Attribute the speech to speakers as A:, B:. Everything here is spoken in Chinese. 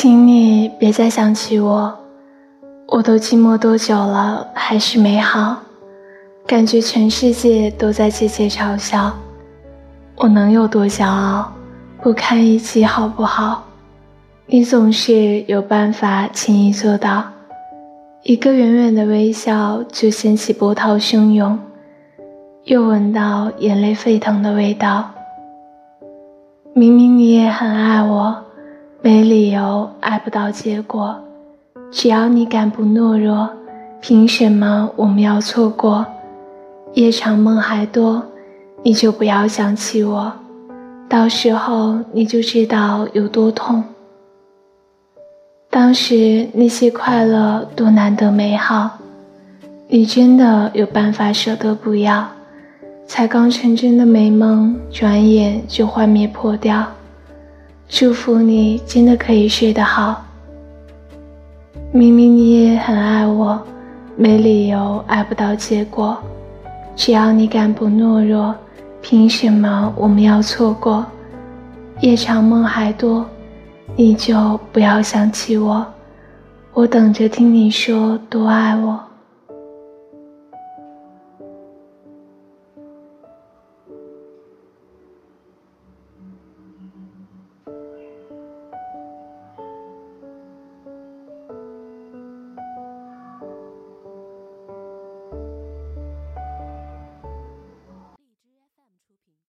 A: 请你别再想起我，我都寂寞多久了，还是没好，感觉全世界都在窃窃嘲笑，我能有多骄傲，不堪一击好不好？你总是有办法轻易做到，一个远远的微笑就掀起波涛汹涌，又闻到眼泪沸腾的味道。明明你也很爱我。没理由爱不到结果，只要你敢不懦弱，凭什么我们要错过？夜长梦还多，你就不要想起我，到时候你就知道有多痛。当时那些快乐多难得美好，你真的有办法舍得不要？才刚成真的美梦，转眼就幻灭破掉。祝福你真的可以睡得好。明明你也很爱我，没理由爱不到结果。只要你敢不懦弱，凭什么我们要错过？夜长梦还多，你就不要想起我。我等着听你说多爱我。